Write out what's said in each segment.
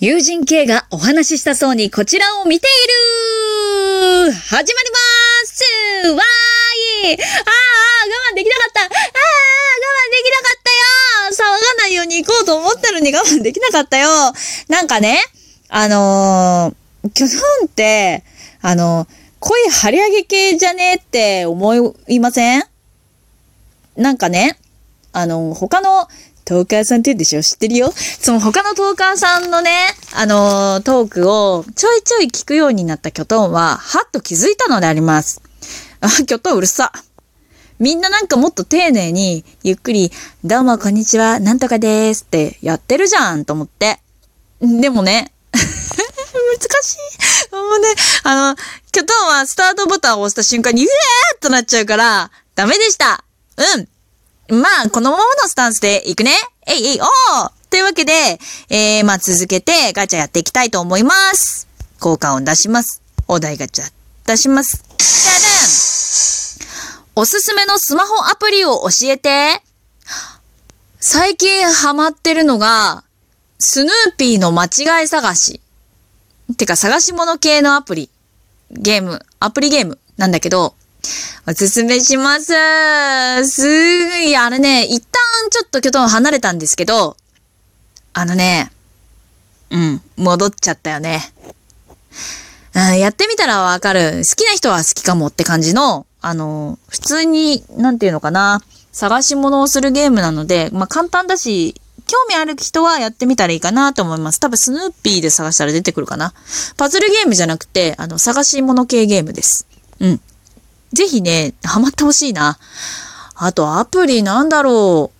友人 K がお話ししたそうにこちらを見ている始まりますわーいあーあー、我慢できなかった。ああ、我慢できなかったよ騒がないように行こうと思ったのに我慢できなかったよなんかね、あのー、キョトンって、あのー、恋張り上げ系じゃねえって思いません？なんかね、あの、他のトーカーさんって言うでしょ？知ってるよその他のトーカーさんのね、あのー、トークをちょいちょい聞くようになったキョトンは、はっと気づいたのであります。あ、キョトンうるさ。みんななんかもっと丁寧に、ゆっくり、どうもこんにちは、なんとかでーすってやってるじゃんと思って。でもね、難しい。もうね、あの、キョトンはスタートボタンを押した瞬間に、うえーっとなっちゃうから、ダメでした。うん。まあ、このままのスタンスでいくね。えいえい、おーというわけで、えー、まあ続けてガチャやっていきたいと思います。効果音出します。お題ガチャ出します。じゃじゃんおすすめのスマホアプリを教えて。最近ハマってるのが、スヌーピーの間違い探し。てか探し物系のアプリ。ゲーム、アプリゲームなんだけど、おすすめします。すごい、あれね、一旦ちょっとキョトン離れたんですけど、あのね、うん、戻っちゃったよね。うん、やってみたらわかる。好きな人は好きかもって感じの、あの、普通に、なんていうのかな、探し物をするゲームなので、まあ簡単だし、興味ある人はやってみたらいいかなと思います。多分スヌーピーで探したら出てくるかな。パズルゲームじゃなくて、あの、探し物系ゲームです。うん。ぜひね、ハマってほしいな。あと、アプリなんだろう。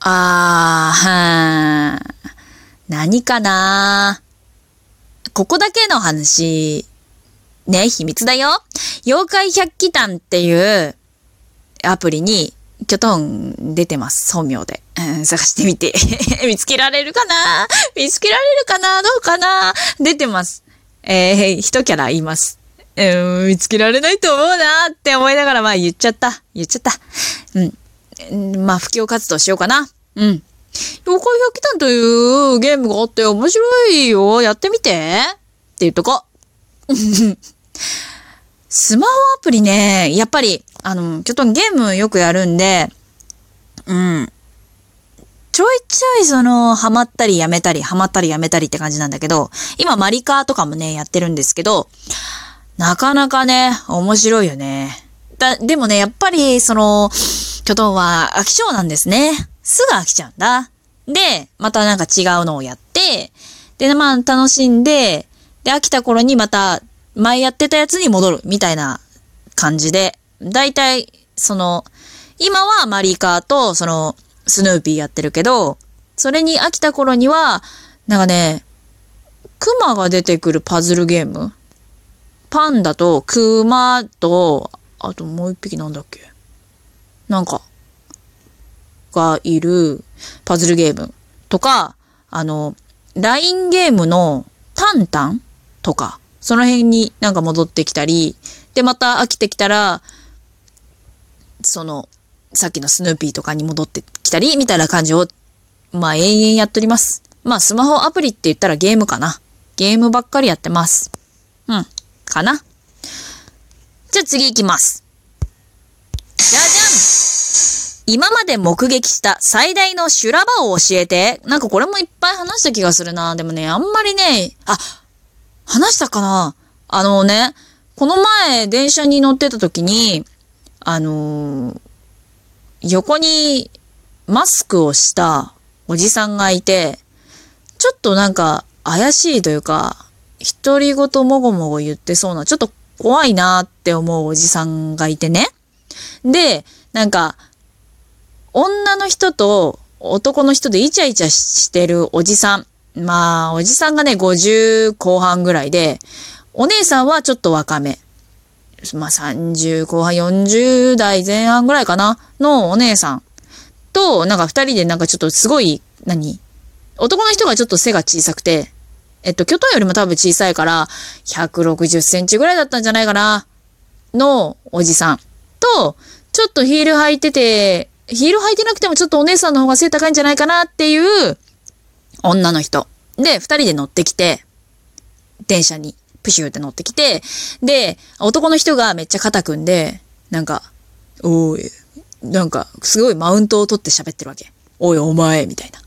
あー、はー。何かなここだけの話。ね、秘密だよ。妖怪百鬼団っていうアプリに、キョトン出てます。本名で。うん、探してみて。見つけられるかな？見つけられるかな？どうかな？出てます。えー、一キャラいます。うん、見つけられないと思うなって思いながら、まあ言っちゃった。言っちゃった。うん。まあ、布教活動しようかな。うん。妖怪百鬼団というゲームがあって面白いよ。やってみて。って言っとこ。スマホアプリね、やっぱり、あの、ちょっとゲームよくやるんで、うん。ちょいちょいその、ハマったりやめたり、ハマったりやめたりって感じなんだけど、今マリカーとかもね、やってるんですけど、なかなかね、面白いよね。だ、でもね、やっぱり、その、キョトンは飽き性なんですね。すぐ飽きちゃうんだ。で、またなんか違うのをやって、で、まあ楽しんで、で、飽きた頃にまた前やってたやつに戻るみたいな感じで、だいたい、その、今はマリカーと、その、スヌーピーやってるけど、それに飽きた頃には、なんかね、クマが出てくるパズルゲームパンダとクマと、あともう一匹なんだっけ？なんか、がいるパズルゲームとか、あの、LINE ゲームのタンタンとか、その辺になんか戻ってきたり、で、また飽きてきたら、その、さっきのスヌーピーとかに戻ってきたり、みたいな感じを、まあ、延々やっております。まあ、スマホアプリって言ったらゲームかな。ゲームばっかりやってます。うん。かな。じゃあ次行きます。じゃじゃん今まで目撃した最大の修羅場を教えて。なんかこれもいっぱい話した気がするな。でもね、あんまりね、あ、話したかなあのね、この前電車に乗ってた時に、あのー、横にマスクをしたおじさんがいて、ちょっとなんか怪しいというか、独り言もごもご言ってそうな、ちょっと怖いなって思うおじさんがいてね。で、なんか、女の人と男の人でイチャイチャしてるおじさん。まあ、おじさんがね、50後半ぐらいで、お姉さんはちょっと若め。まあ、30後半、40代前半ぐらいかなのお姉さんと、なんか二人でなんかちょっとすごい、何？男の人がちょっと背が小さくて、えっと、巨頭よりも多分小さいから、160センチぐらいだったんじゃないかな、のおじさん。と、ちょっとヒール履いてて、ヒール履いてなくてもちょっとお姉さんの方が背高いんじゃないかなっていう女の人。で、二人で乗ってきて、電車にプシューって乗ってきて、で、男の人がめっちゃ肩組んで、なんか、おい、なんか、すごいマウントを取って喋ってるわけ。おい、お前、みたいな。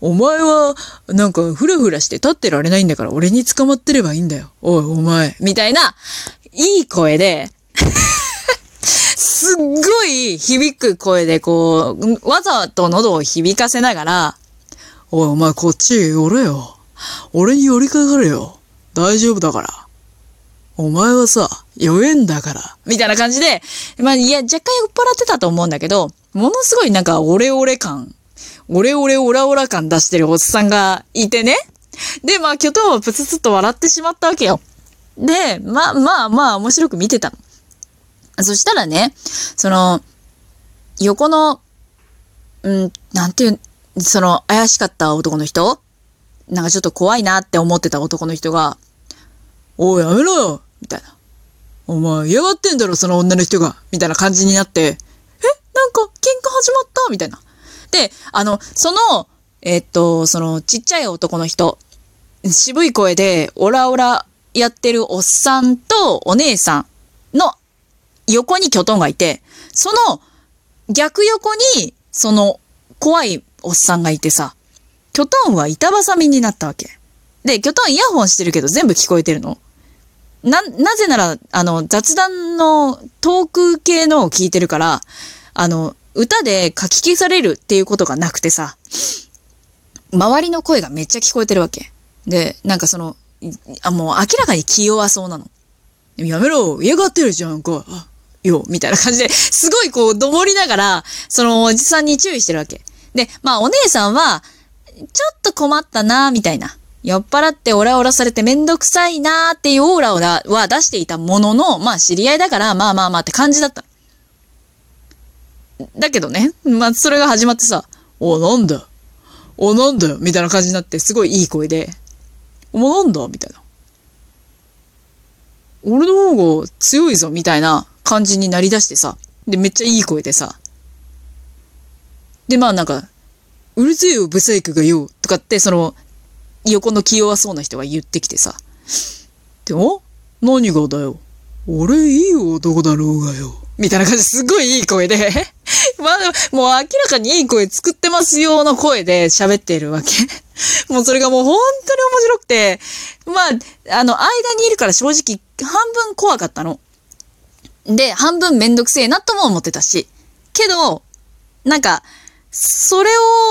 お前は、なんか、ふらふらして立ってられないんだから俺に捕まってればいいんだよ。おい、お前、みたいな、いい声で、すっごい響く声でこう、わざと喉を響かせながら、おい、お前こっち寄れよ。俺に寄りかかれよ。大丈夫だから。お前はさ、酔えんだから。みたいな感じで、まあ、いや、若干酔っ払ってたと思うんだけど、ものすごいなんか、オレオレ感、オレオレオラオラ感出してるおっさんがいてね。で、まあ、キョトンはプツツと笑ってしまったわけよ。で、まあまあまあ、面白く見てたの。そしたらね、その、横の、うん、なんていう、その、怪しかった男の人なんかちょっと怖いなって思ってた男の人が、おい、やめろよみたいな。お前、嫌がってんだろ、その女の人がみたいな感じになって、えなんか、喧嘩始まったみたいな。で、あの、その、え、っと、その、ちっちゃい男の人、渋い声で、オラオラやってるおっさんとお姉さんの横にキョトンがいて、その逆横に、その怖いおっさんがいてさ、キョトンは板挟みになったわけ。で、キョトンイヤホンしてるけど全部聞こえてるの。な、なぜなら、あの、雑談のトーク系のを聞いてるから、あの、歌で書き消されるっていうことがなくてさ、周りの声がめっちゃ聞こえてるわけ。で、なんかその、あ、もう明らかに気弱そうなの。やめろ嫌がってるじゃんか。よ、みたいな感じで、すごいこう、どもりながら、そのおじさんに注意してるわけ。で、まあお姉さんは、ちょっと困ったな、みたいな。酔っ払ってオラオラされてめんどくさいなっていうオーラをは出していたものの、まあ知り合いだからまあまあまあって感じだった。だけどね、まあそれが始まってさ、お、なんだ？お、なんだよ？みたいな感じになってすごいいい声で、おなんだ？みたいな。俺の方が強いぞ？みたいな感じになりだしてさ、で、めっちゃいい声でさ、で、まあなんか、うるせえよ、ブサイクがよ、とかって、その、横の気弱そうな人が言ってきてさ。でも、何がだよ？俺いい男だろうがよ。みたいな感じですごいいい声で まあ、もう明らかにいい声作ってますよの声で喋っているわけ もうそれがもう本当に面白くて、まあ、あの、間にいるから正直半分怖かったの。で、半分めんどくせえなとも思ってたし。けど、なんか、それ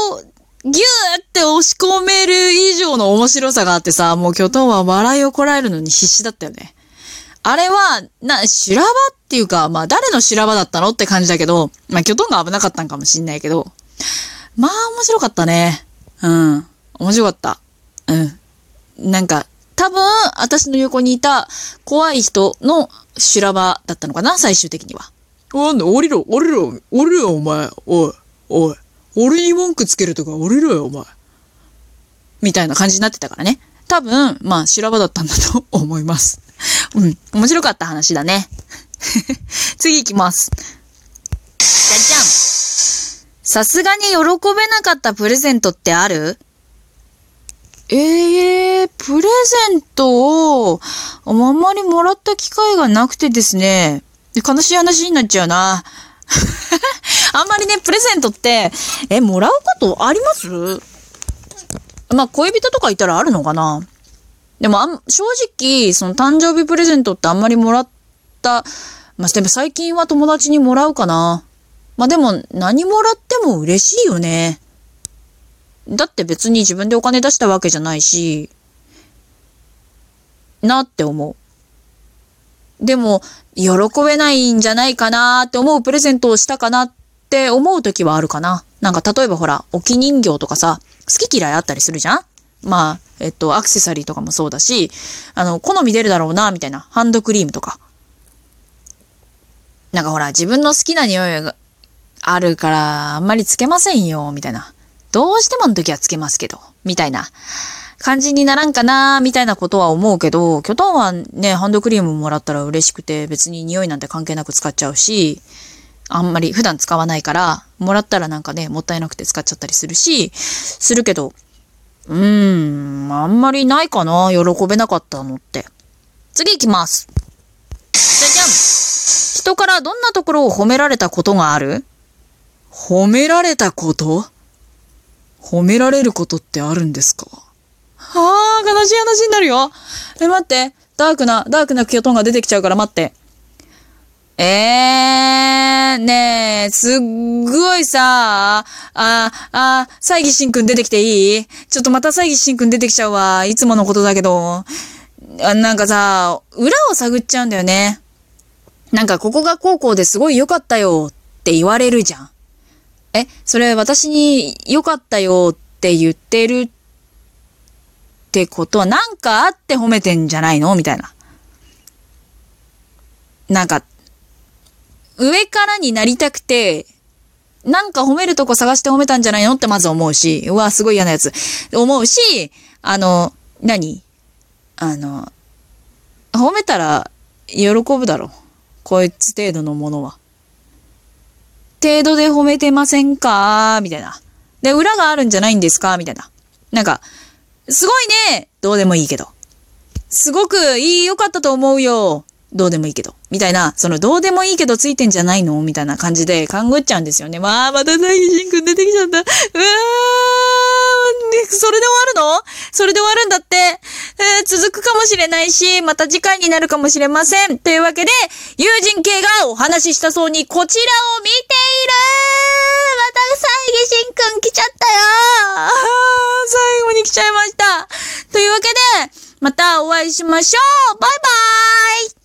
をギューって押し込める以上の面白さがあってさ、もう巨頭は笑いをこらえるのに必死だったよね。あれは、な、修羅場っていうか、まあ誰の修羅場だったのって感じだけど、まあ巨頭が危なかったんかもしんないけど、まあ面白かったね。うん。面白かった。うん。なんか、多分、私の横にいた怖い人の修羅場だったのかな、最終的には。なんだ、降りろ、降りろ、降りろよ、お前。おい、おい。俺に文句つけるとか降りろよ、お前。みたいな感じになってたからね。多分、まあ、修羅場だったんだと思います。うん。面白かった話だね。次行きます。じゃじゃん。さすがに喜べなかったプレゼントってある？ええー、プレゼントを、あんまりもらった機会がなくてですね。悲しい話になっちゃうな。あんまりね、プレゼントって、え、もらうことあります？まあ、恋人とかいたらあるのかなでもあん、正直、その誕生日プレゼントってあんまりもらった、まあ、でも最近は友達にもらうかな。まあでも、何もらっても嬉しいよね。だって別に自分でお金出したわけじゃないし、なって思う。でも、喜べないんじゃないかなって思うプレゼントをしたかなって思う時はあるかな。なんか例えばほら、置き人形とかさ、好き嫌いあったりするじゃん？まあ、えっと、アクセサリーとかもそうだし、あの、好み出るだろうな、みたいな。ハンドクリームとか。なんかほら、自分の好きな匂いがあるから、あんまりつけませんよ、みたいな。どうしてもの時はつけますけど、みたいな。感じにならんかなみたいなことは思うけど、キョトンはね、ハンドクリームもらったら嬉しくて、別に匂いなんて関係なく使っちゃうし、あんまり普段使わないから、もらったらなんかね、もったいなくて使っちゃったりするし、するけど、うーん、あんまりないかな。喜べなかったのって。次行きます。じゃじゃん。人からどんなところを褒められたことがある？褒められたこと？褒められることってあるんですか？はあ、悲しい話になるよ。え、待って。ダークな、ダークなキヨトンが出てきちゃうから待って。えー、ねえ、すっごいさ、あ、あ、西義しんくん出てきていい？ちょっとまた西義しんくん出てきちゃうわ。いつものことだけど。あなんかさ、裏を探っちゃうんだよね。なんかここが高校ですごい良かったよって言われるじゃん。え、それ私に良かったよって言ってるってことはなんかあって褒めてんじゃないの？みたいな。なんか、上からになりたくて、なんか褒めるとこ探して褒めたんじゃないの？ってまず思うし、うわ、すごい嫌なやつ。思うし、あの、何？あの、褒めたら喜ぶだろ。こいつ程度のものは。程度で褒めてませんか？みたいな。で、裏があるんじゃないんですか？みたいな。なんか、すごいねどうでもいいけど。すごくいい、良かったと思うよどうでもいいけど。みたいな、その、どうでもいいけどついてんじゃないの？みたいな感じで勘ぐっちゃうんですよね。わあ、また大義しんくん出てきちゃった。うわー、でそれで終わるの？それで終わるんだって。えー続くかもしれないし、また次回になるかもしれません。というわけで、友人系がお話ししたそうにこちらを見ているまた西義しんくん来ちゃったよあー最後に来ちゃいました。というわけで、またお会いしましょうバイバーイ